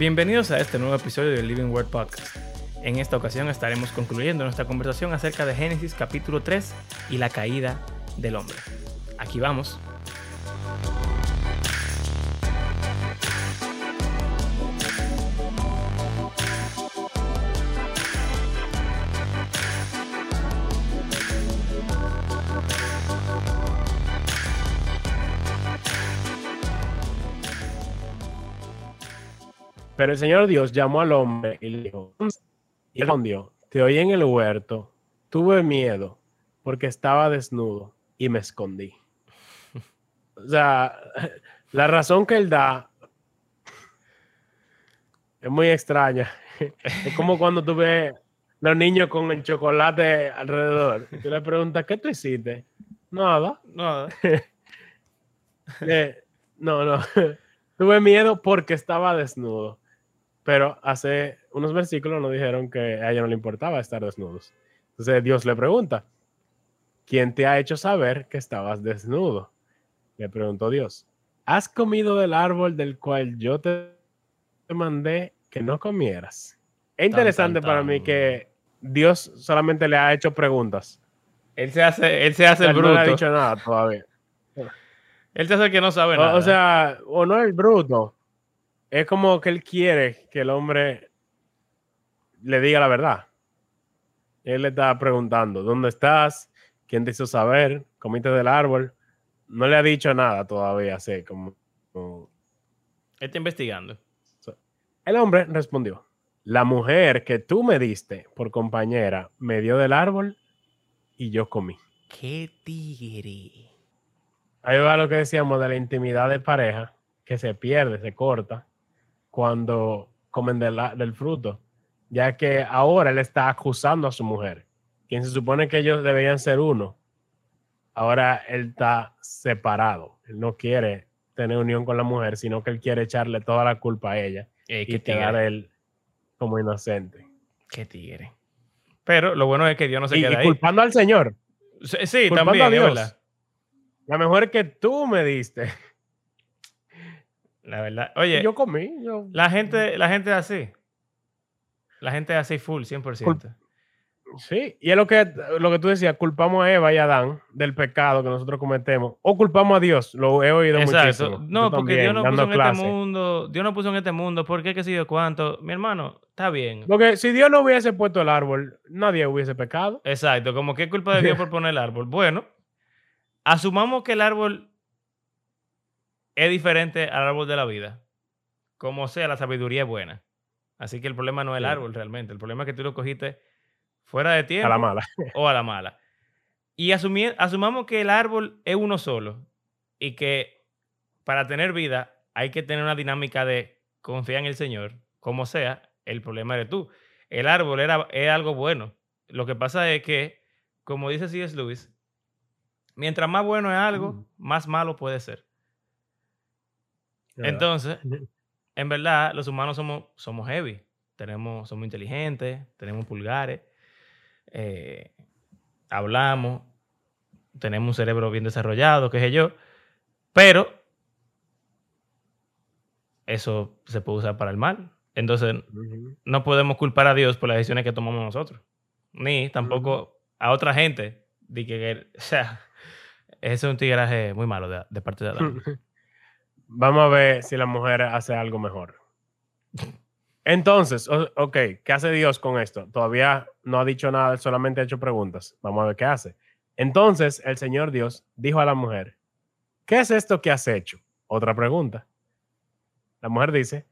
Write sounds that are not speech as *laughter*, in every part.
Bienvenidos a este nuevo episodio del Living Word Podcast. En esta ocasión estaremos concluyendo nuestra conversación acerca de Génesis capítulo 3 y la caída del hombre. Aquí vamos. Pero el Señor Dios llamó al hombre y le dijo, y respondió, te oí en el huerto, tuve miedo porque estaba desnudo y me escondí. O sea, *laughs* la razón que él da es muy extraña. *laughs* Es como cuando tú ves los niños con el chocolate alrededor. Y tú le preguntas, ¿qué tú hiciste? Nada. Nada. *laughs* Eh, no, no. Tuve miedo porque estaba desnudo. Pero hace unos versículos nos dijeron que a ella no le importaba estar desnudos. Entonces Dios le pregunta, ¿quién te ha hecho saber que estabas desnudo? Le preguntó Dios, ¿has comido del árbol del cual yo te mandé que no comieras? Es interesante tan, para mí que Dios solamente le ha hecho preguntas. Él se hace, él se hace el Él no le ha bruto. dicho nada todavía. Él se hace el que no sabe nada. O, sea, o no es bruto. Es como que él quiere que el hombre le diga la verdad. Él le está preguntando, ¿dónde estás? ¿Quién te hizo saber? ¿Comiste del árbol? No le ha dicho nada todavía, así como... como- está investigando. El hombre respondió, la mujer que tú me diste por compañera me dio del árbol y yo comí. ¡Qué tigre! Ahí va lo que decíamos de la intimidad de pareja, que se pierde, se corta, cuando comen de la- del fruto, ya que ahora él está acusando a su mujer, quien se supone que ellos deberían ser uno. Ahora él está separado, él no quiere tener unión con la mujer, sino que él quiere echarle toda la culpa a ella Eh, y quedar él como inocente. Qué tigre. Pero lo bueno es que Dios no se Y, y queda ahí. culpando al Señor, Sí, sí, culpando también, a Dios. La mujer que tú me diste. La verdad. Oye, yo comí. yo- la gente, la gente es así. La gente es así full, 100%. Sí, y es lo que, lo que tú decías, culpamos a Eva y a Adán del pecado que nosotros cometemos, o culpamos a Dios, lo he oído Exacto. muchísimo. No, Tú porque también, Dios no puso en clase. este mundo. Dios no puso en este mundo. ¿Por qué? ¿Qué sé yo cuánto? Mi hermano, está bien. Porque si Dios no hubiese puesto el árbol, nadie hubiese pecado. Exacto. Como que es culpa de Dios por *laughs* poner el árbol. Bueno, asumamos que el árbol es diferente al árbol de la vida. Como sea, la sabiduría es buena. Así que el problema no es el árbol realmente. El problema es que tú lo cogiste fuera de tiempo. A la mala. *laughs* o a la mala. Y asumamos que el árbol es uno solo y que para tener vida hay que tener una dinámica de confiar en el Señor, como sea, el problema eres tú. El árbol era, es algo bueno. Lo que pasa es que, como dice C.S. Lewis, mientras más bueno es algo, Mm. más malo puede ser. Entonces, en verdad, los humanos somos, somos heavy. Tenemos, somos inteligentes, tenemos pulgares, eh, hablamos, tenemos un cerebro bien desarrollado, qué sé yo. Pero eso se puede usar para el mal. Entonces, no podemos culpar a Dios por las decisiones que tomamos nosotros. Ni tampoco a otra gente. De que, o sea, *laughs* ese es un tigraje muy malo de, de parte de Adán. *laughs* Vamos a ver si la mujer hace algo mejor. Entonces, ok, ¿qué hace Dios con esto? Todavía no ha dicho nada, solamente ha hecho preguntas. Vamos a ver qué hace. Entonces, el Señor Dios dijo a la mujer, ¿qué es esto que has hecho? Otra pregunta. La mujer dice,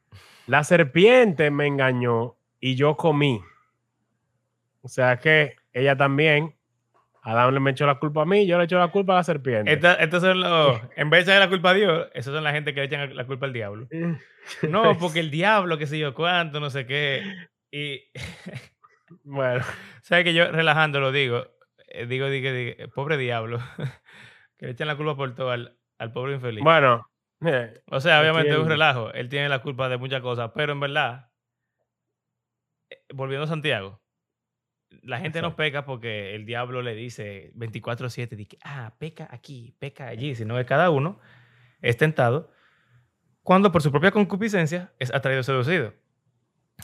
la serpiente me engañó y yo comí. O sea que ella también, Adán le me echó la culpa a mí, yo le echo la culpa a la serpiente. Estos son los, en vez de echarle la culpa a Dios, esos son la gente que le echan la culpa al diablo. *laughs* No, porque el diablo, qué sé yo cuánto, no sé qué. Y, *laughs* Bueno, ¿sabes que yo relajando lo digo? Eh, digo, digo, digo, pobre diablo, *laughs* que le echan la culpa por todo al, al pobre infeliz. bueno. eh, o sea, obviamente es un relajo, él tiene la culpa de muchas cosas, pero en verdad, eh, volviendo a Santiago, la gente no peca porque el diablo le dice 24/7, dice, ah, peca aquí, peca allí, sino que cada uno es tentado cuando por su propia concupiscencia es atraído seducido.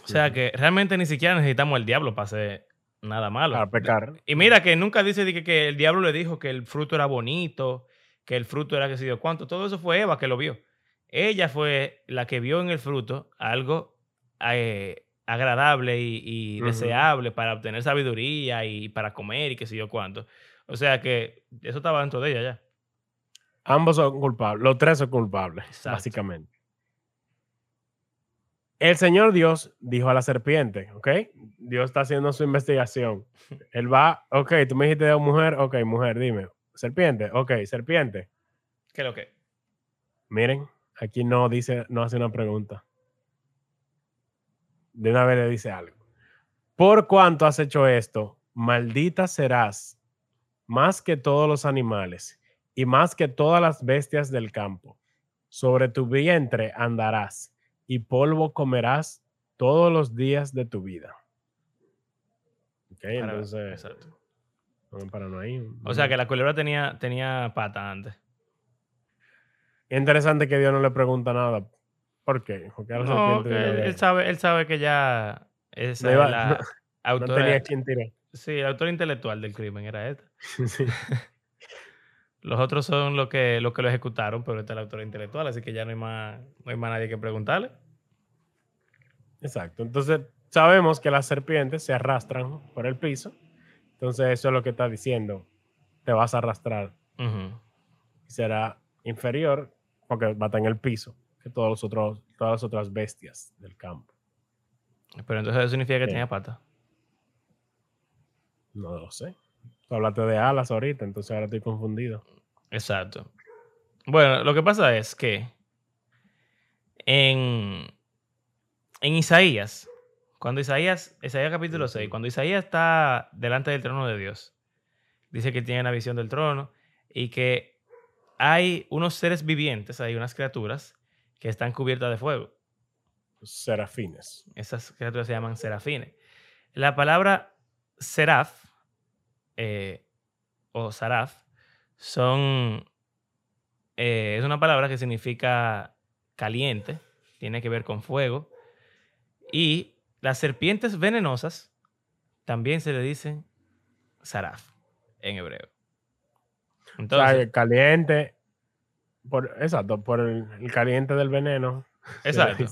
O sea que realmente ni siquiera necesitamos el diablo para hacer nada malo. Para pecar. Y mira que nunca dice que, que el diablo le dijo que el fruto era bonito, que el fruto era que sé yo cuánto. Todo eso fue Eva que lo vio. Ella fue la que vio en el fruto algo eh, agradable y, deseable para obtener sabiduría y para comer y qué sé yo cuánto. O sea que eso estaba dentro de ella ya. Ambos son culpables, los tres son culpables, Exacto. básicamente. El Señor Dios dijo a la serpiente, ¿ok? Dios está haciendo su investigación. *laughs* Él va, ok, tú me dijiste de mujer, ok, mujer, dime. Serpiente, ok, serpiente. ¿Qué es lo que? Miren, aquí no dice, no hace una pregunta. De una vez le dice algo. Por cuanto has hecho esto, maldita serás más que todos los animales y más que todas las bestias del campo. Sobre tu vientre andarás y polvo comerás todos los días de tu vida. Ok, Para- entonces, exacto. vamos para no ahí. O sea que la culebra tenía, tenía pata antes. Es interesante que Dios no le pregunta nada. ¿Por qué? Porque No, de él, sabe, él sabe que ya esa *laughs* No es iba- la no- autora. tenía quien tirar. Sí, el autor intelectual del crimen era esta. *laughs* Sí. *laughs* Los otros son los que, los que lo ejecutaron, pero este es el autor intelectual, así que ya no hay más, no hay más nadie que preguntarle. Exacto. Entonces, sabemos que las serpientes se arrastran por el piso. Entonces, eso es lo que está diciendo. Te vas a arrastrar. Y será inferior porque va a estar en el piso que todos los otros, todas las otras bestias del campo. Pero entonces eso significa que Sí. tenía pata. No lo sé. Tú hablaste de alas ahorita, entonces ahora estoy confundido. Exacto. Bueno, lo que pasa es que en, en Isaías, cuando Isaías, Isaías capítulo 6, Ujú. cuando Isaías está delante del trono de Dios, dice que tiene la visión del trono y que hay unos seres vivientes, hay unas criaturas que están cubiertas de fuego. Serafines. Esas criaturas se llaman serafines. La palabra seraf eh, o saraf son. eh, es una palabra que significa caliente, tiene que ver con fuego. Y las serpientes venenosas también se le dicen saraf en hebreo. O sea, Entonces, caliente. Por, exacto, por el, el caliente del veneno. *laughs* exacto.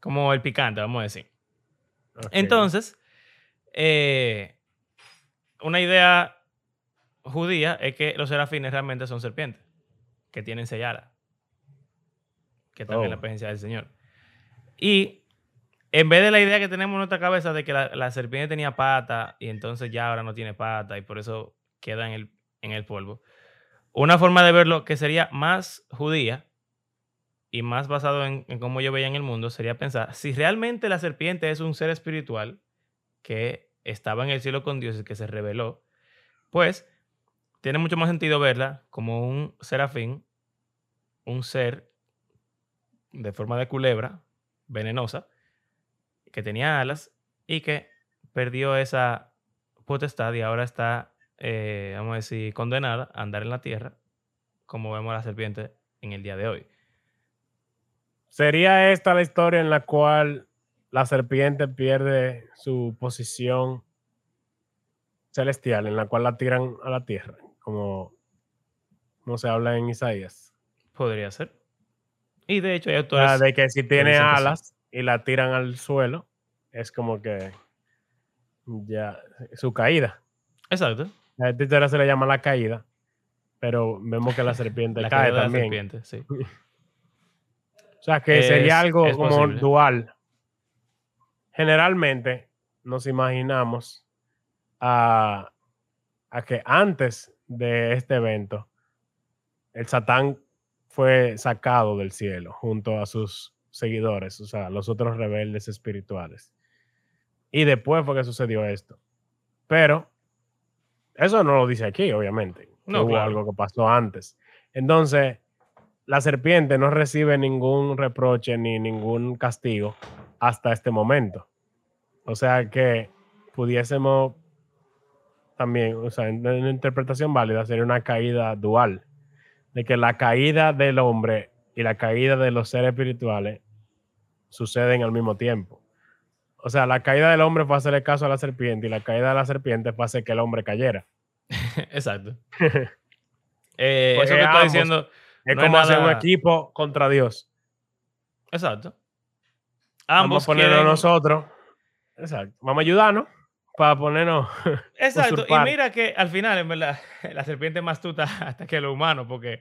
Como el picante, vamos a decir. Entonces, eh, una idea judía es que los serafines realmente son serpientes, que tienen seis alas, que están en la Oh. presencia del Señor. Y en vez de la idea que tenemos en nuestra cabeza de que la, la serpiente tenía pata y entonces ya ahora no tiene pata y por eso queda en el, en el polvo, una forma de verlo que sería más judía y más basado en, cómo yo veía en el mundo sería pensar si realmente la serpiente es un ser espiritual que estaba en el cielo con Dios y que se reveló, pues tiene mucho más sentido verla como un serafín, un ser de forma de culebra, venenosa, que tenía alas y que perdió esa potestad y ahora está, eh, vamos a decir, condenada a andar en la tierra, como vemos a la serpiente en el día de hoy. ¿Sería esta la historia en la cual la serpiente pierde su posición celestial, en la cual la tiran a la tierra, como, como se habla en Isaías? Podría ser. Y de hecho hay O autores... sea, de que si tiene alas y la tiran al suelo, es como que ya su caída. Exacto. A esta historia se le llama la caída, pero vemos que la *laughs* serpiente La cae de la también. serpiente, sí. *laughs* O sea, que sería algo como posible. dual. Generalmente nos imaginamos a, a que antes de este evento, el Satán fue sacado del cielo junto a sus seguidores, o sea, los otros rebeldes espirituales. Y después fue que sucedió esto. Pero eso no lo dice aquí, obviamente. No, hubo claro. algo que pasó antes. Entonces, la serpiente no recibe ningún reproche ni ningún castigo hasta este momento. O sea que pudiésemos también, o sea, en una interpretación válida sería una caída dual, de que la caída del hombre y la caída de los seres espirituales suceden al mismo tiempo. O sea, la caída del hombre fue hacerle caso a la serpiente y la caída de la serpiente fue hacer que el hombre cayera. *laughs* Exacto. *laughs* Eh, Porque eso que estoy diciendo. Es No como hacer un equipo contra Dios. Exacto. Vamos a ponernos quieren- nosotros. Exacto. Vamos a ayudarnos para ponernos. *laughs* Exacto. Y mira que al final, en verdad, la serpiente es más astuta hasta que lo humano, porque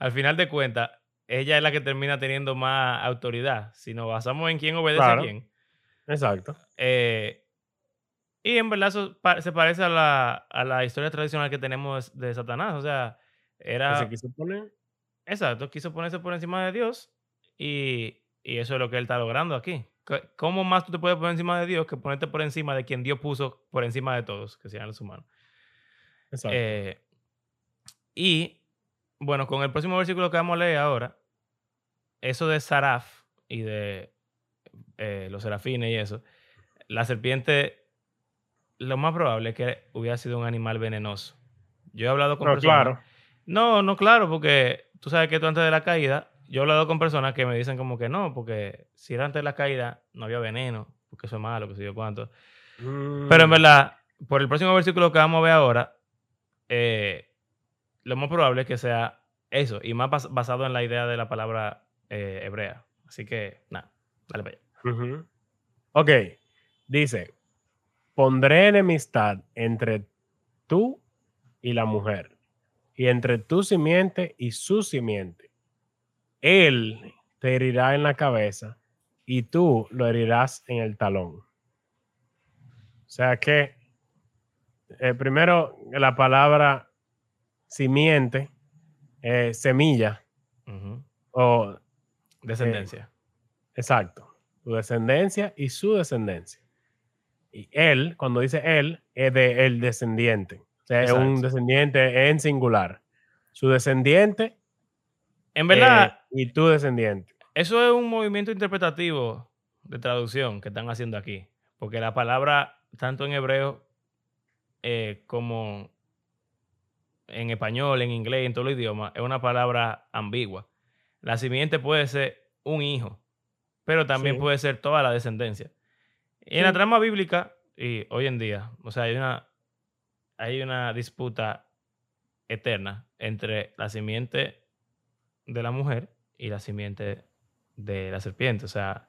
al final de cuentas, ella es la que termina teniendo más autoridad. Si nos basamos en quién obedece Claro. a quién. Exacto. Eh, y en verdad eso se parece a la, a la historia tradicional que tenemos de Satanás. O sea, Que era... se quiso poner. Exacto, quiso ponerse por encima de Dios y, y eso es lo que él está logrando aquí. ¿Cómo más tú te puedes poner encima de Dios que ponerte por encima de quien Dios puso por encima de todos, que sean los humanos? Exacto. Eh, y bueno, con el próximo versículo que vamos a leer ahora, eso de Saraf y de eh, los serafines y eso, la serpiente, lo más probable es que hubiera sido un animal venenoso. Yo he hablado con no, personas. claro. No, no, claro, porque tú sabes que tú antes de la caída, yo he hablado con personas que me dicen como que no, porque si era antes de la caída, no había veneno, porque eso es malo, que sé yo cuánto. Pero en Mm, verdad, por el próximo versículo que vamos a ver ahora, eh, lo más probable es que sea eso, y más bas- basado en la idea de la palabra eh, hebrea. Así que, nada, dale para allá. Ujú. Ok, dice, pondré enemistad entre tú y la mujer, y entre tu simiente y su simiente. Él te herirá en la cabeza y tú lo herirás en el talón. O sea que, eh, primero, la palabra simiente, eh, semilla, o Descendencia. Exacto. Tu descendencia y su descendencia. Y él, cuando dice él, es de el descendiente. O sea, es un descendiente en singular. Su descendiente en verdad, eh, y tu descendiente. Eso es un movimiento interpretativo de traducción que están haciendo aquí. Porque la palabra, tanto en hebreo eh, como en español, en inglés, en todos los idiomas, es una palabra ambigua. La simiente puede ser un hijo, pero también Sí. puede ser toda la descendencia. Y en la trama bíblica, y hoy en día, o sea, hay una, hay una disputa eterna entre la simiente de la mujer y la simiente de la serpiente. O sea,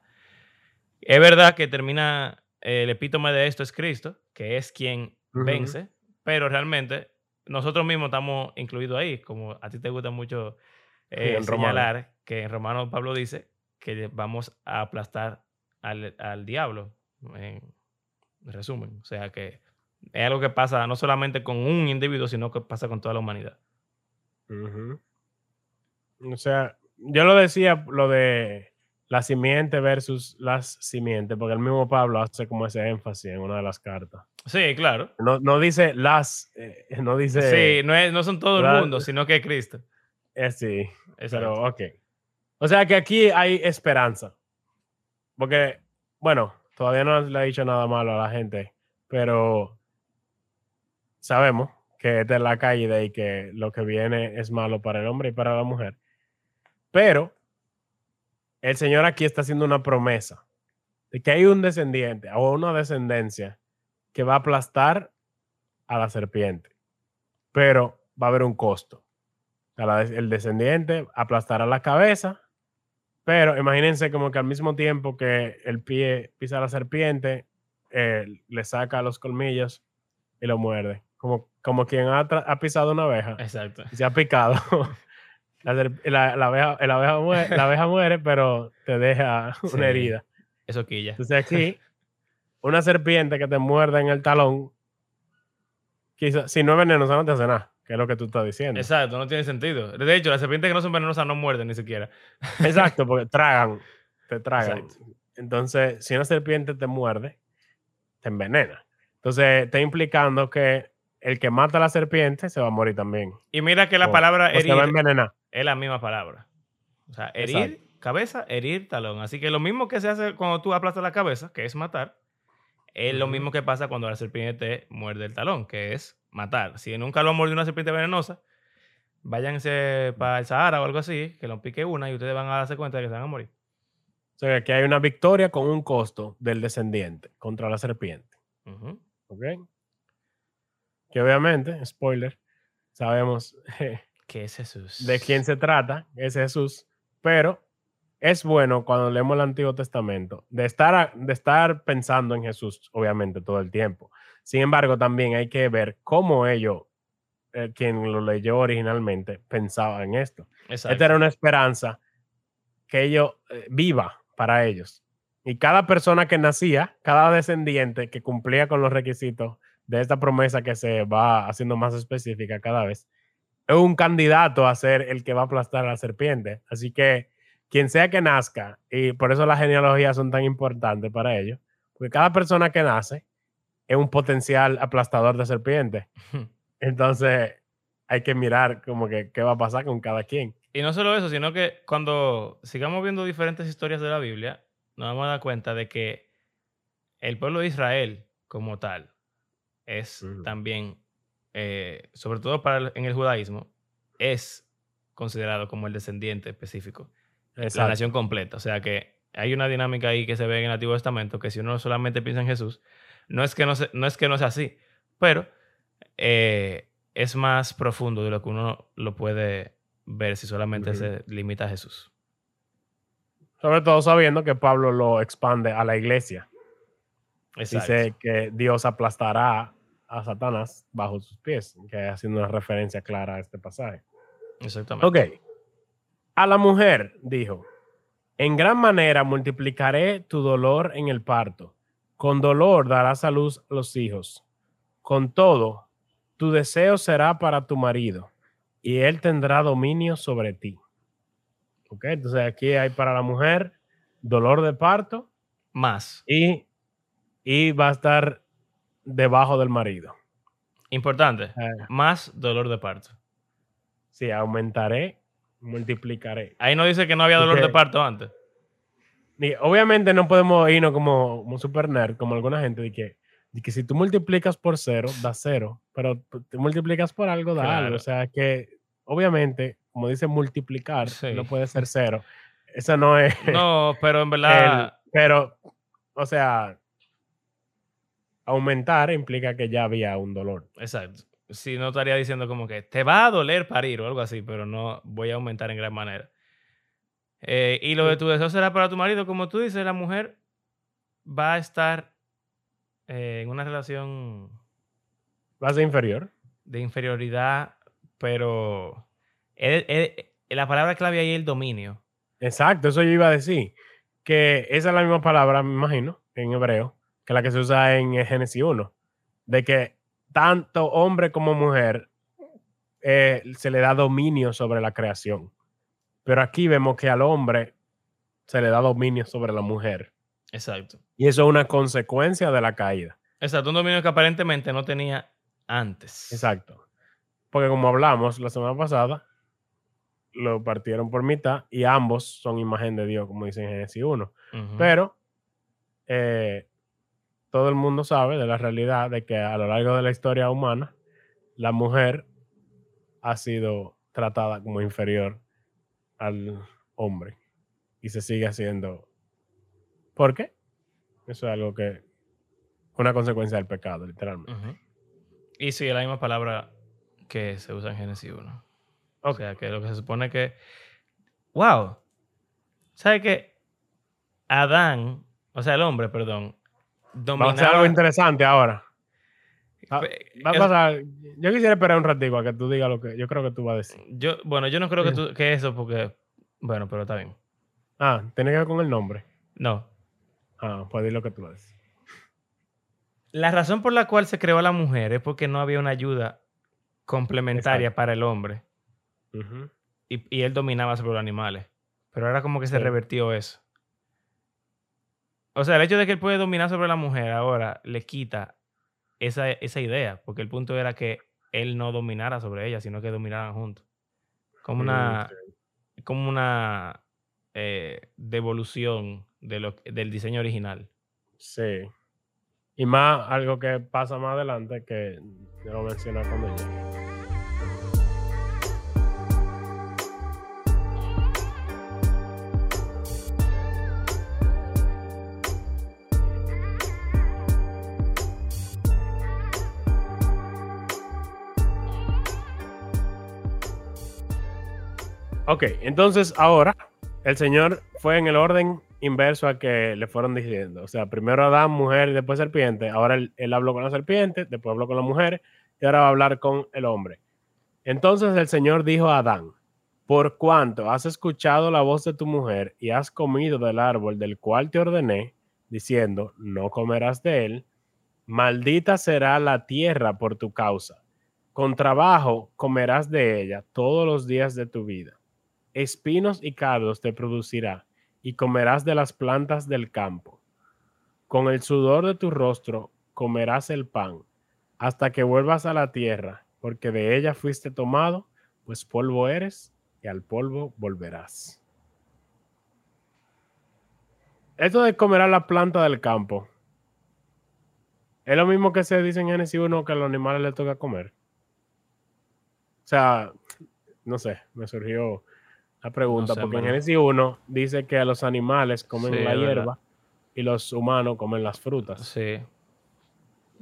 es verdad que termina, eh, el epítome de esto es Cristo, que es quien vence, pero realmente nosotros mismos estamos incluidos ahí, como a ti te gusta mucho eh, Romano. señalar que en Romano Pablo dice que vamos a aplastar al, al diablo, en resumen. O sea que es algo que pasa no solamente con un individuo, sino que pasa con toda la humanidad. O sea, yo lo decía, lo de la simiente versus las simientes, porque el mismo Pablo hace como ese énfasis en una de las cartas. Sí, claro. No, no dice las, eh, no dice... Sí, no, es, no son todo el mundo, sino que es Cristo. eh, sí. Exacto. Pero, ok. O sea que aquí hay esperanza. Porque, bueno, todavía no le he dicho nada malo a la gente, pero sabemos que esta es la caída y que lo que viene es malo para el hombre y para la mujer. Pero el Señor aquí está haciendo una promesa de que hay un descendiente o una descendencia que va a aplastar a la serpiente, pero va a haber un costo. El descendiente aplastará la cabeza, pero imagínense como que al mismo tiempo que el pie pisa a la serpiente, eh, le saca los colmillos y lo muerde. Como, como quien ha, ha pisado una abeja Exacto. y se ha picado. *laughs* la, la- la abeja, la abeja muere, la abeja muere, pero te deja Sí. una herida. Eso quilla. Entonces aquí, una serpiente que te muerda en el talón, si no es venenosa no te hace nada, que es lo que tú estás diciendo. Exacto, no tiene sentido. De hecho, las serpientes que no son venenosas no muerden ni siquiera. Exacto, porque *laughs* tragan, te tragan. Exacto. Entonces, si una serpiente te muerde, te envenena. Entonces, está implicando que el que mata a la serpiente se va a morir también. Y mira que la O- palabra o se va a herir envenenar. es la misma palabra. O sea, herir Exacto. cabeza, herir talón. Así que lo mismo que se hace cuando tú aplastas la cabeza, que es matar, es lo mismo que pasa cuando la serpiente te muerde el talón, que es matar. Si nunca lo ha mordido una serpiente venenosa, váyanse para el Sahara o algo así, que lo pique una y ustedes van a darse cuenta de que se van a morir. O sea, que hay una victoria con un costo del descendiente contra la serpiente. Ujú. ¿Ok? Que obviamente, spoiler, sabemos ¿Qué es Jesús? de quién se trata, es Jesús, pero es bueno cuando leemos el Antiguo Testamento de estar, de estar pensando en Jesús, obviamente, todo el tiempo. Sin embargo, también hay que ver cómo ellos, eh, quien lo leyó originalmente, pensaba en esto. Exacto. Esta era una esperanza que ellos eh, viva para ellos. Y cada persona que nacía, cada descendiente que cumplía con los requisitos de esta promesa que se va haciendo más específica cada vez, es un candidato a ser el que va a aplastar a la serpiente. Así que quien sea que nazca, y por eso las genealogías son tan importantes para ellos, porque cada persona que nace es un potencial aplastador de serpiente. Entonces hay que mirar como que qué va a pasar con cada quien. Y no solo eso, sino que cuando sigamos viendo diferentes historias de la Biblia, nos vamos a dar cuenta de que el pueblo de Israel como tal es también, eh, sobre todo para el- en el judaísmo, es considerado como el descendiente específico, la Exacto. nación completa. O sea que hay una dinámica ahí que se ve en el Antiguo Testamento que si uno solamente piensa en Jesús, no es que no, se- no, es, que no sea así, pero eh, es más profundo de lo que uno lo puede ver si solamente se limita a Jesús. Sobre todo sabiendo que Pablo lo expande a la iglesia. Exacto. Dice que Dios aplastará a Satanás bajo sus pies, que haciendo una referencia clara a este pasaje. Exactamente. Ok. A la mujer dijo, en gran manera multiplicaré tu dolor en el parto. Con dolor darás a luz los hijos. Con todo, tu deseo será para tu marido y él tendrá dominio sobre ti. Ok, entonces aquí hay para la mujer dolor de parto Más. y, y va a estar debajo del marido. Importante. Eh, Más dolor de parto. sí, aumentaré, multiplicaré. Ahí no dice que no había dolor de parto antes. Obviamente no podemos irnos como, como super nerd, como alguna gente, de que, de que si tú multiplicas por cero, da cero, pero tú tú multiplicas por algo, da algo. O sea que, obviamente, como dice multiplicar, Sí. no puede ser cero. Eso no es. No, pero en *laughs* el- verdad. pero, o sea, aumentar implica que ya había un dolor. Exacto. Si no estaría diciendo como que te va a doler parir o algo así, pero no voy a aumentar en gran manera. Eh, y lo de tu deseo será para tu marido, como tú dices, la mujer va a estar eh, en una relación Va a ser inferior. de inferioridad, pero el- el- la palabra clave ahí es el dominio. Exacto, eso yo iba a decir. Que esa es la misma palabra, me imagino, en hebreo, que la que se usa en eh, Génesis 1. De que tanto hombre como mujer eh, se le da dominio sobre la creación. Pero aquí vemos que al hombre se le da dominio sobre la mujer. Exacto. Y eso es una consecuencia de la caída. Exacto, un dominio que aparentemente no tenía antes. Exacto. Porque como hablamos la semana pasada, lo partieron por mitad y ambos son imagen de Dios, como dice en Génesis 1. Ujú. Pero eh, todo el mundo sabe de la realidad de que a lo largo de la historia humana, la mujer ha sido tratada como inferior al hombre y se sigue haciendo. ¿Por qué? Eso es algo que. Una consecuencia del pecado, literalmente. Ujú. Y sí, es la misma palabra que se usa en Génesis 1. O Ok. sea, que lo que se supone que. ¡Wow! ¿Sabe que Adán, o sea, el hombre, perdón, Vamos a hacer algo dominaba. interesante ahora. Ah, Va a Yo quisiera esperar un ratito a que tú digas lo que yo creo que tú vas a decir. Yo, bueno, yo no creo que, Sí. tú- que eso, porque. Bueno, pero está bien. Ah, tiene que ver con el nombre. No. Ah, pues di lo que tú vas a decir. La razón por la cual se creó a la mujer es porque no había una ayuda complementaria Exacto. para el hombre. Y, y él dominaba sobre los animales. Pero ahora como que se Sí. revertió eso. O sea, el hecho de que él puede dominar sobre la mujer ahora le quita esa, esa idea, porque el punto era que él no dominara sobre ella, sino que dominaran juntos. Como una, como una eh, devolución de lo, del diseño original. Sí. Y más algo que pasa más adelante que yo lo cuando llegue. Ok, entonces ahora el Señor fue en el orden inverso a que le fueron diciendo. O sea, primero Adán, mujer y después serpiente. Ahora él, él habló con la serpiente, después habló con la mujer y ahora va a hablar con el hombre. Entonces el Señor dijo a Adán, por cuanto has escuchado la voz de tu mujer y has comido del árbol del cual te ordené, diciendo, no comerás de él, maldita será la tierra por tu causa. Con trabajo comerás de ella todos los días de tu vida. Espinos y cardos te producirá, y comerás de las plantas del campo. Con el sudor de tu rostro comerás el pan, hasta que vuelvas a la tierra, porque de ella fuiste tomado, pues polvo eres, y al polvo volverás. Esto de comerás la planta del campo, es lo mismo que se dice en Génesis 1 que a los animales les toca comer. O sea, no sé, me surgió la pregunta, No sé, porque en. Génesis 1 dice que los animales comen Sí, la verdad. hierba y los humanos comen las frutas. Sí.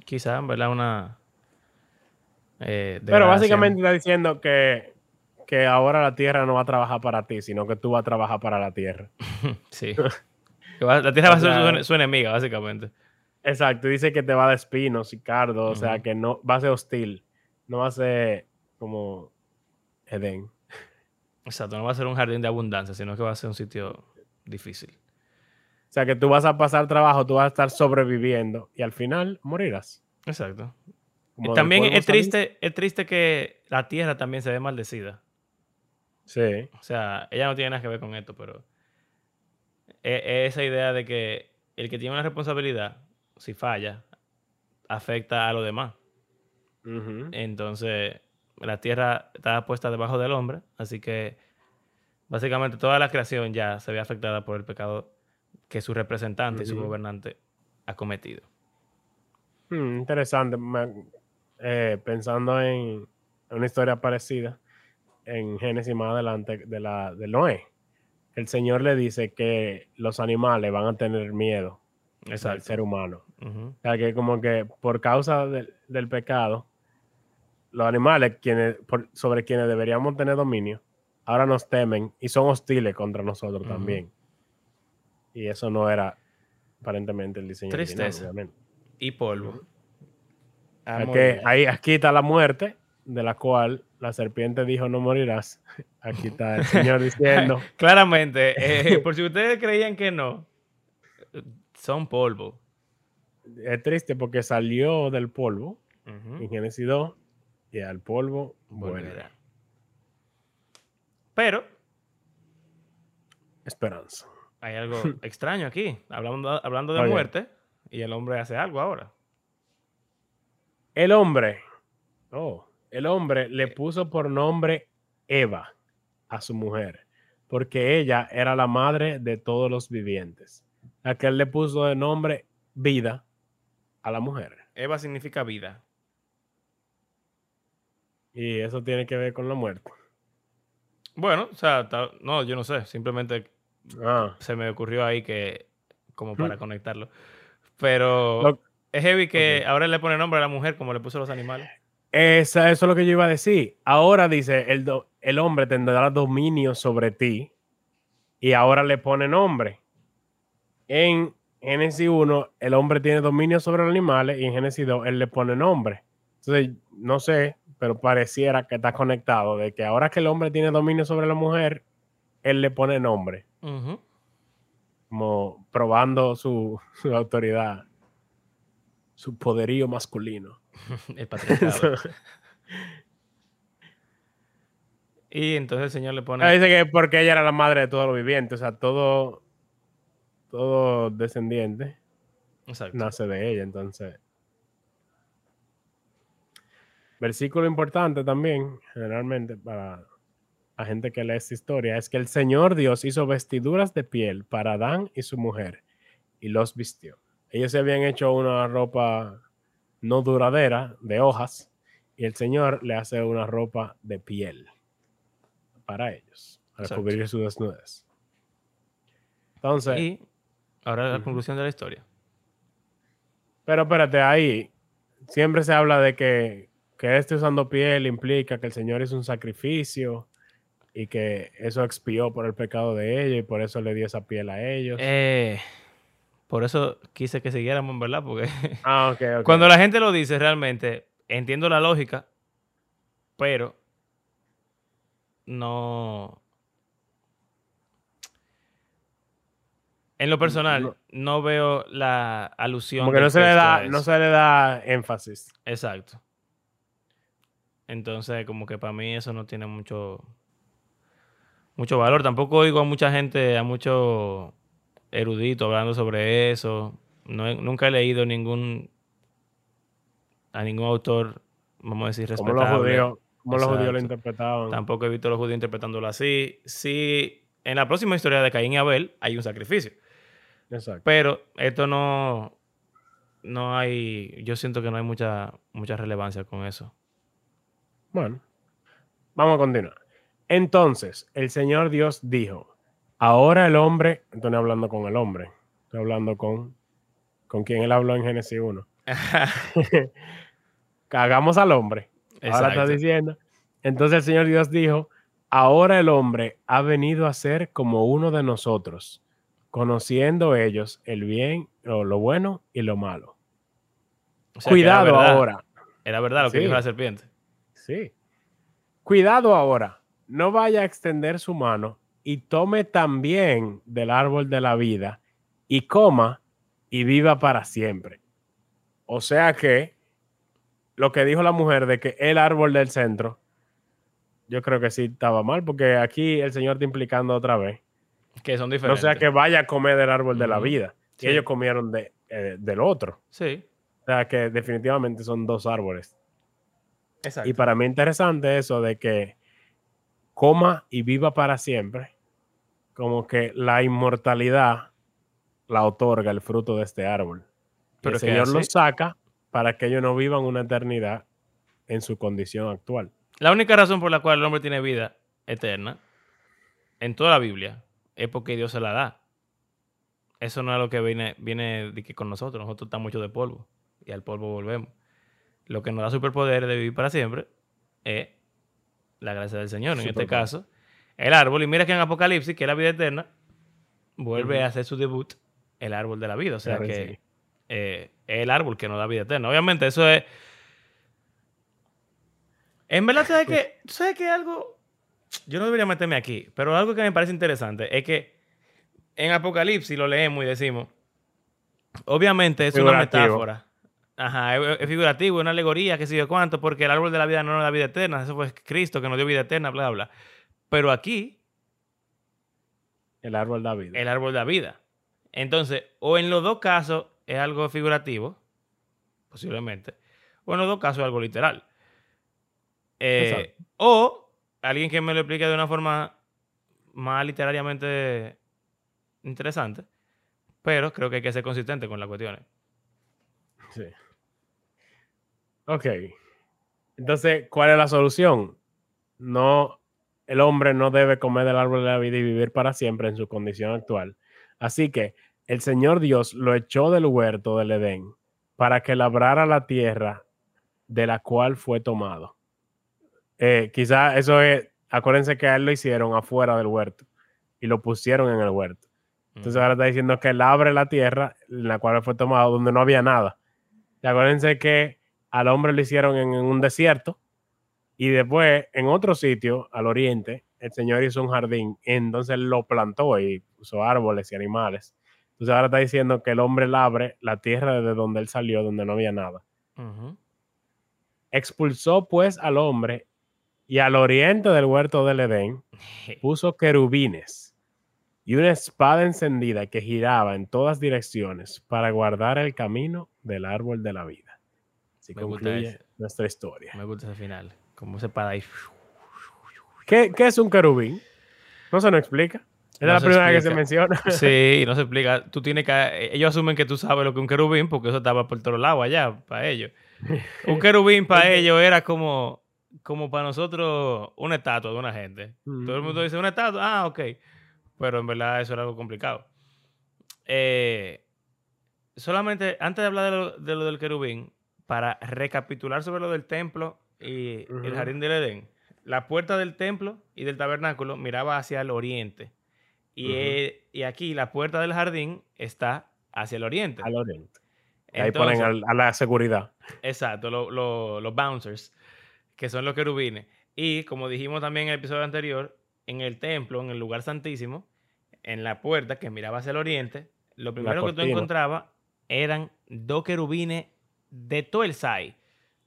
Quizá, en verdad, una. eh, Pero básicamente está diciendo que, que ahora la tierra no va a trabajar para ti, sino que tú vas a trabajar para la tierra. *laughs* Sí. *laughs* La tierra va a ser su, su enemiga, básicamente. Exacto, dice que te va a dar espinos y cardos, o sea que no va a ser hostil, no va a ser como Edén. Exacto, no va a ser un jardín de abundancia, sino que va a ser un sitio difícil. O sea que tú vas a pasar trabajo, tú vas a estar sobreviviendo y al final morirás. Exacto. Como también es triste, es triste que la tierra también se ve maldecida. Sí. O sea, ella no tiene nada que ver con esto, pero es, es esa idea de que el que tiene una responsabilidad, si falla, afecta a los demás. Entonces, la tierra está puesta debajo del hombre, así que básicamente toda la creación ya se ve afectada por el pecado que su representante y su gobernante ha cometido. Hmm, interesante. me- eh, pensando en una historia parecida en Génesis más adelante de la de Noé. El Señor le dice que los animales van a tener miedo al ser humano. O sea que como que por causa del pecado, los animales quienes, por- sobre quienes deberíamos tener dominio, ahora nos temen y son hostiles contra nosotros también. Y eso no era aparentemente el diseño Tristeza. Y polvo. A Es morir. que ahí, aquí está la muerte, de la cual la serpiente dijo no morirás. *laughs* Aquí está el Señor *laughs* diciendo, Claramente, eh, por si ustedes creían que no, son polvo. es triste porque salió del polvo en Génesis 2 y al polvo vuelve. Volverá. Pero Esperanza. hay algo *laughs* extraño aquí. Hablando, hablando de Oye. muerte, y el hombre hace algo ahora. El hombre, oh, el hombre le puso por nombre Eva a su mujer, porque ella era la madre de todos los vivientes. A que él le puso de nombre vida a la mujer. Eva significa vida. Y eso tiene que ver con la muerte. Bueno, o sea, no, yo no sé. Simplemente Ah, se me ocurrió ahí que, como para Hmm. conectarlo. Pero Lo- es heavy que ahora le pone nombre a la mujer como le puso los animales. esa- eso es lo que yo iba a decir. Ahora dice, el, do- el hombre tendrá dominio sobre ti y ahora le pone nombre. En Génesis 1, el hombre tiene dominio sobre los animales y en Génesis 2, él le pone nombre. Entonces, no sé, pero pareciera que está conectado de que ahora que el hombre tiene dominio sobre la mujer, él le pone nombre, como probando su, su autoridad, su poderío masculino. *laughs* El patriarcado. *laughs* y entonces el Señor le pone... Ah, Dice que porque ella era la madre de todos los vivientes, o sea, todo, todo descendiente Exacto. nace de ella, entonces. Versículo importante también, generalmente, para la gente que lee esta historia, es que el Señor Dios hizo vestiduras de piel para Adán y su mujer y los vistió. Ellos se habían hecho una ropa no duradera, de hojas, y el Señor le hace una ropa de piel para ellos, para Exacto. cubrir su desnudez. Entonces, Y ahora la conclusión de la historia. Pero espérate, ahí siempre se habla de que, que este usando piel implica que el Señor hizo un sacrificio y que eso expió por el pecado de ellos y por eso le dio esa piel a ellos. Eh, por eso quise que siguiéramos, ¿verdad? Porque *laughs* ah, cuando la gente lo dice, realmente entiendo la lógica, pero no. En lo personal, no- no, veo la alusión. Como que del no se, le da, no se le da énfasis. Exacto. Entonces, como que para mí eso no tiene mucho, mucho valor. Tampoco oigo a mucha gente, a muchos eruditos hablando sobre eso. No nunca he leído ningún a ningún autor, vamos a decir, Como los respetable. judíos, como los judíos lo interpretaban. Tampoco he visto a los judíos interpretándolo así. Sí, en la próxima historia de Caín y Abel hay un sacrificio. Exacto. Pero esto no, no hay, yo siento que no hay mucha, mucha relevancia con eso. Bueno, vamos a continuar. Entonces, el Señor Dios dijo, ahora el hombre, estoy hablando con el hombre, estoy hablando con, con quien él habló en Génesis 1. Que *laughs* *laughs* hagamos al hombre. Ahora está diciendo. Entonces el Señor Dios dijo, ahora el hombre ha venido a ser como uno de nosotros, conociendo ellos el bien, o lo bueno y lo malo. O sea, que era Cuidado ahora. Era verdad lo que Sí. dijo la serpiente. Sí. Cuidado ahora. No vaya a extender su mano y tome también del árbol de la vida y coma y viva para siempre. O sea que lo que dijo la mujer de que el árbol del centro, yo creo que sí estaba mal, porque aquí el Señor está implicando otra vez. Que son No diferentes. sea que vaya a comer del árbol de la vida. Sí. Ellos comieron de, eh, del otro. Sí. O sea que definitivamente son dos árboles. Exacto. Y para mí interesante eso de que coma y viva para siempre, como que la inmortalidad la otorga el fruto de este árbol. Pero el Señor lo saca para que ellos no vivan una eternidad en su condición actual. La única razón por la cual el hombre tiene vida eterna en toda la Biblia es porque Dios se la da. Eso no es lo que viene, viene de que con nosotros. Nosotros estamos hechos de polvo y al polvo volvemos. Lo que nos da superpoder de vivir para siempre es la gracia del Señor. En este caso, el árbol. Y mira que en Apocalipsis, que es la vida eterna, vuelve a hacer su debut el árbol de la vida. O sea que sí. eh, es el árbol que nos da vida eterna. Obviamente, eso es. En verdad, ¿sabes? ¿Tú *laughs* ¿Sabes que algo? Yo no debería meterme aquí, pero algo que me parece interesante es que en Apocalipsis lo leemos y decimos. Obviamente es una metáfora. Ajá, es, figurativo, es una alegoría, qué sé yo cuánto, porque el árbol de la vida no nos da vida eterna. Eso fue Cristo que nos dio vida eterna, bla, bla. Pero aquí El árbol da vida. el árbol da vida. Entonces, o en los dos casos es algo figurativo, posiblemente, o en los dos casos es algo literal. Eh, o alguien que me lo explique de una forma más literariamente interesante, pero creo que hay que ser consistente con las cuestiones. Sí. Ok. Entonces, ¿cuál es la solución? No, el hombre no debe comer del árbol de la vida y vivir para siempre en su condición actual. Así que el Señor Dios lo echó del huerto del Edén para que labrara la tierra de la cual fue tomado. Eh, quizá eso es, acuérdense que a él lo hicieron afuera del huerto y lo pusieron en el huerto. Entonces ahora está diciendo que él abre la tierra en la cual fue tomado, donde no había nada. Y acuérdense que al hombre lo hicieron en, en un desierto y después en otro sitio, al oriente, el Señor hizo un jardín. Entonces lo plantó y puso árboles y animales. Entonces ahora está diciendo que el hombre labre la tierra desde donde él salió, donde no había nada. Expulsó pues al hombre y al oriente del huerto del Edén *laughs* puso querubines y una espada encendida que giraba en todas direcciones para guardar el camino del árbol de la vida. Así Me concluye nuestra historia. Me gusta ese final. Como se para ahí. ¿Qué, qué es un querubín? No se nos explica. Es No la primera vez que se menciona. *laughs* Sí, no se explica. Tú tienes que. Ellos asumen que tú sabes lo que es un querubín porque eso estaba por todos lados allá, para ellos. Un *laughs* querubín para ellos era como, como para nosotros una estatua de una gente. Todo el mundo dice una estatua, ah, ok. Pero en verdad eso era algo complicado. Eh, solamente antes de hablar de lo, de lo del querubín, para recapitular sobre lo del templo y el jardín del Edén, la puerta del templo y del tabernáculo miraba hacia el oriente. Y, eh, y aquí la puerta del jardín está hacia el oriente. Al oriente. Ahí ponen a la seguridad. Exacto, lo- lo- los bouncers, que son los querubines. Y como dijimos también en el episodio anterior, en el templo, en el lugar santísimo, en la puerta que miraba hacia el oriente, lo primero que tú encontrabas eran dos querubines de todo el SAI.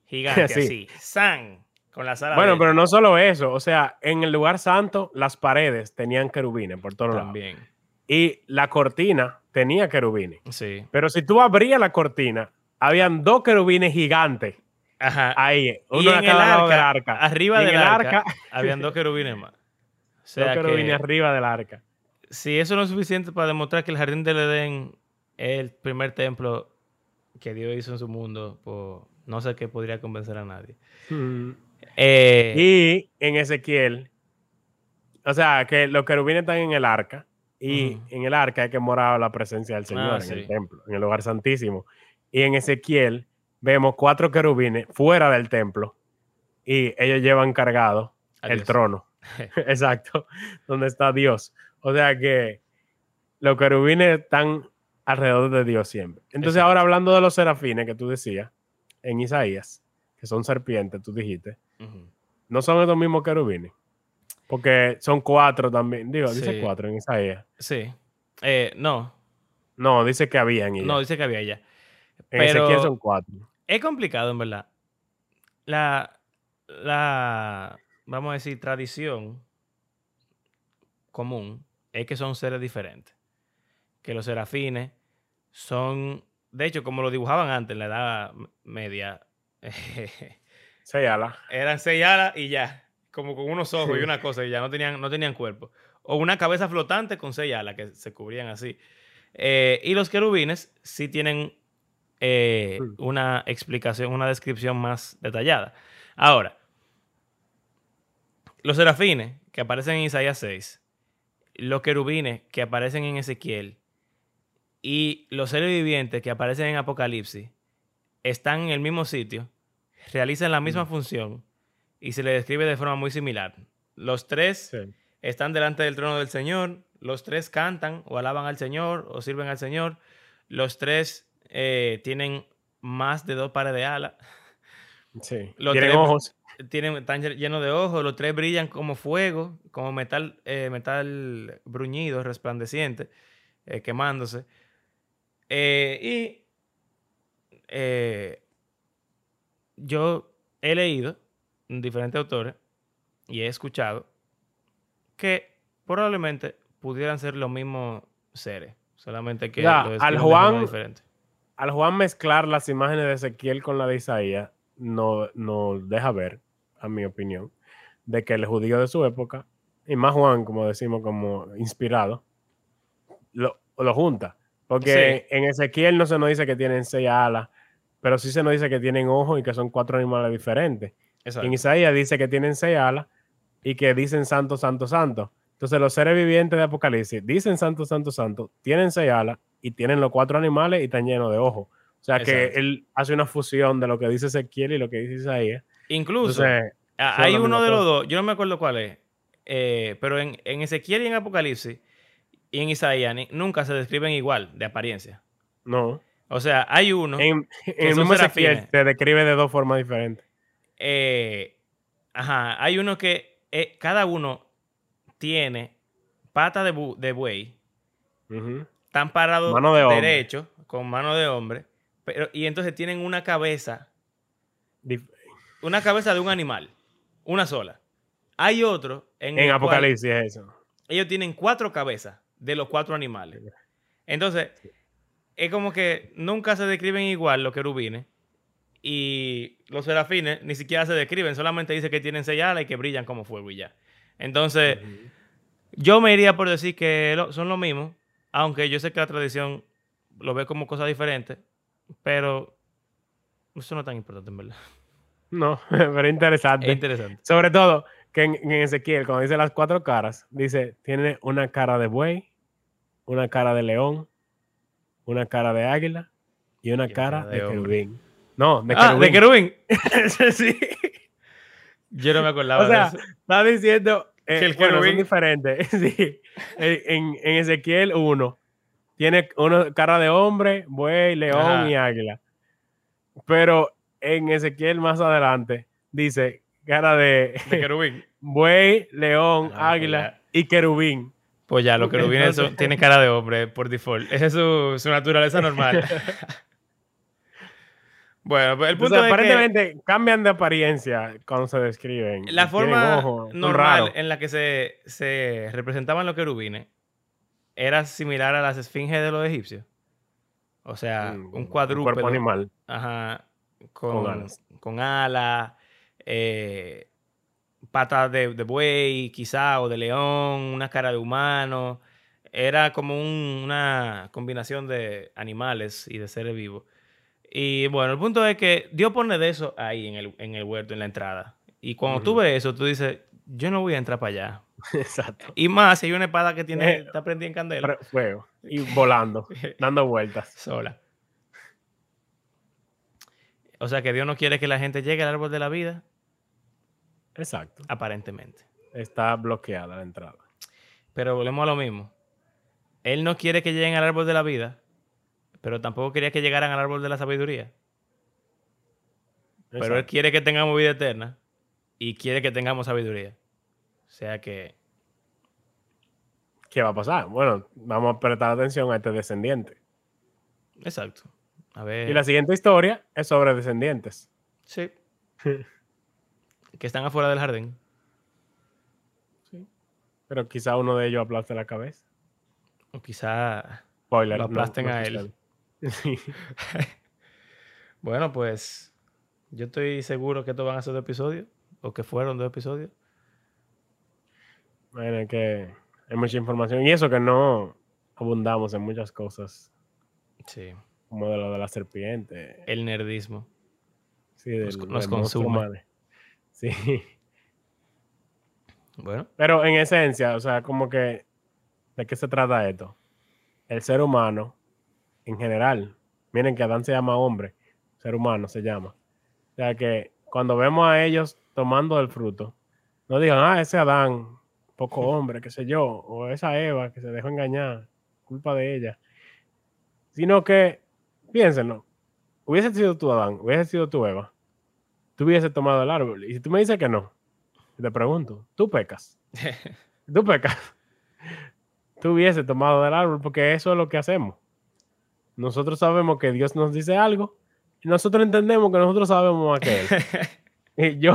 Gigantes Sí. así. San. Con la sala Bueno, pero no solo eso. O sea, en el lugar santo, las paredes tenían querubines por todos lados. También. Y la cortina tenía querubines. Sí. Pero si tú abrías la cortina, habían dos querubines gigantes Ajá. ahí, uno y a en el del arca, arca. arriba del el arca, arca- habían dos *laughs* querubines más. O Dos sea querubines que- arriba del arca. si eso no es suficiente para demostrar que el jardín del Edén es el primer templo que Dios hizo en su mundo, pues no sé qué podría convencer a nadie. Mm. Eh, Y en Ezequiel, o sea, que los querubines están en el arca. Y en el arca es que moraba la presencia del Señor Ah, en sí. el templo, en el lugar santísimo. Y en Ezequiel vemos cuatro querubines fuera del templo y ellos llevan cargado el trono. *laughs* *laughs* Exacto, donde está Dios. O sea que los querubines están alrededor de Dios siempre. Entonces, Exacto. ahora hablando de los serafines que tú decías en Isaías, que son serpientes, tú dijiste, no son estos mismos querubines. Porque son cuatro también. Digo, dice cuatro en Isaías. Sí. Eh, no, No, dice que habían. y ya. no, dice que había ya. en Ezequiel pero- son cuatro. Es complicado, en verdad. La, la, vamos a decir, tradición común es que son seres diferentes. Que los serafines son, de hecho, como lo dibujaban antes en la Edad Media, *laughs* Seis alas. eran seis alas y ya, como con unos ojos y una cosa y ya no tenían, no tenían cuerpo. O una cabeza flotante con seis alas que se cubrían así. Eh, y los querubines sí tienen eh, Mm. una explicación, una descripción más detallada. Ahora, los serafines que aparecen en Isaías 6, los querubines que aparecen en Ezequiel y los seres vivientes que aparecen en Apocalipsis están en el mismo sitio, realizan la misma Mm. función y se les describe de forma muy similar. Los tres Sí. están delante del trono del Señor, los tres cantan o alaban al Señor o sirven al Señor, los tres eh, tienen más de dos pares de alas, Sí. *laughs* Los Tienen tres- ojos. tienen, están lle- llenos de ojos, los tres brillan como fuego, como metal, eh, metal bruñido, resplandeciente, eh, quemándose. Eh, y eh, yo he leído en diferentes autores y he escuchado que probablemente pudieran ser los mismos seres, solamente que Ya, los al Juan- diferente. Al Juan mezclar las imágenes de Ezequiel con la de Isaías, no, no deja ver, a mi opinión, de que el judío de su época, y más Juan, como decimos, como inspirado, lo, lo junta. Porque en Ezequiel no se nos dice que tienen seis alas, pero sí se nos dice que tienen ojos y que son cuatro animales diferentes. Exacto. En Isaías dice que tienen seis alas y que dicen santo, santo, santo. Entonces los seres vivientes de Apocalipsis dicen santo, santo, santo, tienen seis alas y tienen los cuatro animales y están llenos de ojos. O sea que él hace una fusión de lo que dice Ezequiel y lo que dice Isaías. Incluso, Entonces, Hay uno de los dos, yo no me acuerdo cuál es, eh, pero en, en Ezequiel y en Apocalipsis y en Isaías ni- nunca se describen igual de apariencia. no. O sea, hay uno, En, en el son mismo Ezequiel serafines. se describe de dos formas diferentes. eh, ajá, hay uno que eh, cada uno tiene pata de, bu- de buey, están parados Mano de hombre. derecho, con mano de hombre, pero, y entonces tienen una cabeza, Dif- una cabeza de un animal, una sola. Hay otro en, En el cual- Apocalipsis eso. ellos tienen cuatro cabezas de los cuatro animales. Entonces, es como que nunca se describen igual los querubines y los serafines ni siquiera se describen, solamente dice que tienen seis alas y que brillan como fuego y ya. Entonces, yo me iría por decir que son lo mismo, aunque yo sé que la tradición lo ve como cosas diferentes, pero eso no es tan importante en verdad. No, *laughs* pero interesante. Es interesante. Sobre todo que en, en Ezequiel, cuando dice las cuatro caras, dice, tiene una cara de buey, una cara de león, una cara de águila y una Y una cara cara de, de querubín. No, de ah, de querubín. *laughs* querubín. sí. Yo no me acordaba O sea, de eso. está diciendo eh, Que el bueno, querubín- diferentes. *laughs* sí. En, en Ezequiel 1 tiene uno cara de hombre, buey, león Ajá. y águila. Pero en Ezequiel más adelante dice cara de De querubín. *laughs* buey, león, Ah, águila y querubín. Pues ya, los querubines son- tienen cara de hombre por default. Esa es su, su naturaleza normal. *laughs* bueno, pues el punto Entonces, es que aparentemente cambian de apariencia cuando se describen. la forma normal en la que se, se representaban los querubines era similar a las esfinges de los egipcios. O sea, Mm, un cuerpo cuadrúpedo. animal. Ajá. Con, Con con alas. Eh, patas de, de buey, quizá, o de león, una cara de humano. Era como un- una combinación de animales y de seres vivos. Y bueno, el punto es que Dios pone de eso ahí en el, en el huerto, en la entrada. Y cuando tú Ujú. ves eso, tú dices, yo no voy a entrar para allá. *laughs* Exacto. Y más, si hay una espada que tiene, Eh, está prendida en candela. Fuego. *laughs* Y volando, dando vueltas. sola. O sea que Dios no quiere que la gente llegue al árbol de la vida, Exacto. aparentemente. Está bloqueada la entrada. Pero volvemos a lo mismo. Él no quiere que lleguen al árbol de la vida, pero tampoco quería que llegaran al árbol de la sabiduría. Pero él quiere que tengamos vida eterna y quiere que tengamos sabiduría. O sea que, ¿Qué va a pasar? Bueno, vamos a prestar atención a este descendiente. exacto. A ver. Y la siguiente historia es sobre descendientes. Sí. *laughs* que están afuera del jardín. Pero quizá uno de ellos aplaste la cabeza. O quizá. Spoiler. Lo aplasten no a él. *laughs* Sí. *laughs* Bueno, pues. Yo estoy seguro que estos van a ser dos episodios. O que fueron dos episodios. Bueno, es que hay mucha información. Y eso que no abundamos en muchas cosas. Sí. Como de lo de la serpiente. El nerdismo. Sí, del, nos- nos del monstruo consume. Sí. Bueno. Pero en esencia, o sea, como que, ¿de qué se trata esto? El ser humano, en general, miren que Adán se llama hombre, ser humano se llama. O sea que cuando vemos a ellos tomando el fruto, no digan, ah, ese Adán, poco *laughs* hombre, qué sé yo, o esa Eva que se dejó engañar, culpa de ella. Sino que, piénsenlo, hubiese sido tú Adán, hubiese sido tú Eva, tú hubiese tomado el árbol. Y si tú me dices que no, te pregunto, ¿tú pecas? *laughs* tú pecas. *laughs* Tú hubiese tomado del árbol porque eso es lo que hacemos. Nosotros sabemos que Dios nos dice algo y nosotros entendemos que nosotros sabemos más que Él. *laughs* Y yo,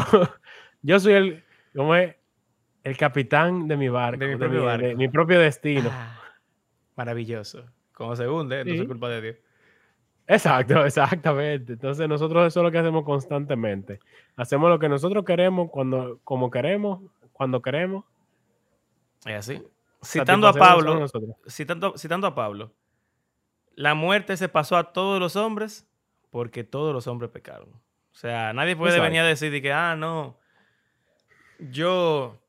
yo soy el, ¿cómo es? el capitán de mi barco, De mi propio barco. de mi propio destino. Ah, maravilloso. Como se hunde, no Sí. es culpa de Dios. Exacto, *laughs* exactamente. Entonces nosotros eso es lo que hacemos constantemente. Hacemos lo que nosotros queremos, cuando, como queremos, cuando queremos. Es así. Citando a Pablo, citando, citando a Pablo, la muerte se pasó a todos los hombres porque todos los hombres pecaron. O sea, nadie puede Exacto. venir a decir de que, ah, no, yo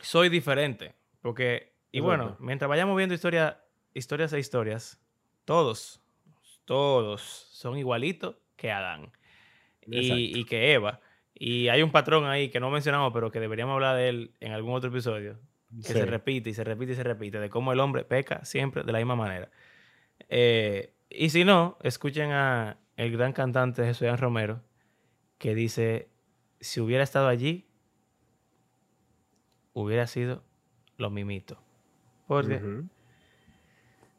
soy diferente. Porque, y bueno, mientras vayamos viendo historia, historias e historias, todos, todos son igualitos que Adán y, que Eva. Y hay un patrón ahí que no mencionamos, pero que deberíamos hablar de él en algún otro episodio que Sí. se repite y se repite y se repite, de cómo el hombre peca siempre de la misma manera. Eh, y si no, escuchen a el gran cantante Jesús Romero, que dice, si hubiera estado allí, hubiera sido lo mimito. Porque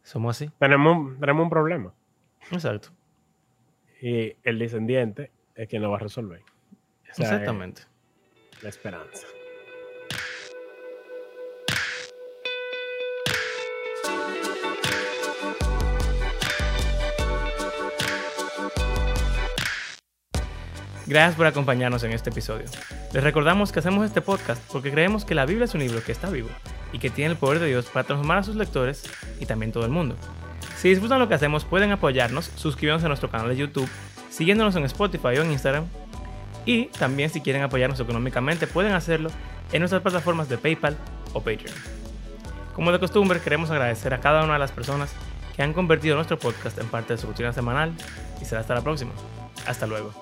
somos así. tenemos, tenemos un problema. Exacto. Y el descendiente es quien lo va a resolver. Exactamente. la esperanza. Gracias por acompañarnos en este episodio. Les recordamos que hacemos este podcast porque creemos que la Biblia es un libro que está vivo y que tiene el poder de Dios para transformar a sus lectores y también todo el mundo. Si disfrutan lo que hacemos, pueden apoyarnos suscribiéndose a nuestro canal de YouTube, siguiéndonos en Spotify o en Instagram. Y también si quieren apoyarnos económicamente, pueden hacerlo en nuestras plataformas de PayPal o Patreon. Como de costumbre, queremos agradecer a cada una de las personas que han convertido nuestro podcast en parte de su rutina semanal y será hasta la próxima. Hasta luego.